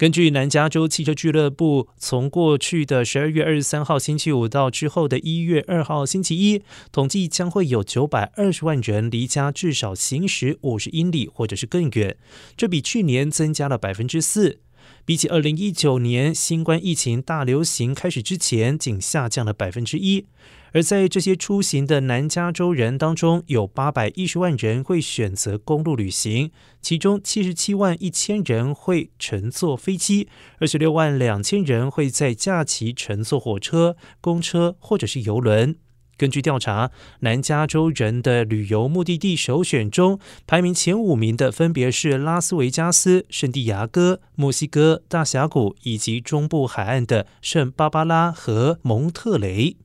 根据南加州汽车俱乐部从过去的十二月二十三号星期五到之后的一月二号星期一统计，将会有九百二十万人离家至少行驶五十英里或者是更远，这比去年增加了百分之四。比起二零一九年新冠疫情大流行开始之前，仅下降了百分之一。而在这些出行的南加州人当中，有八百一十万人会选择公路旅行，其中七十七万一千人会乘坐飞机，二十六万两千人会在假期乘坐火车、公车或者是游轮。根据调查，南加州人的旅游目的地首选中，排名前五名的分别是拉斯维加斯、圣地牙哥、墨西哥、大峡谷以及中部海岸的圣巴巴拉和蒙特雷。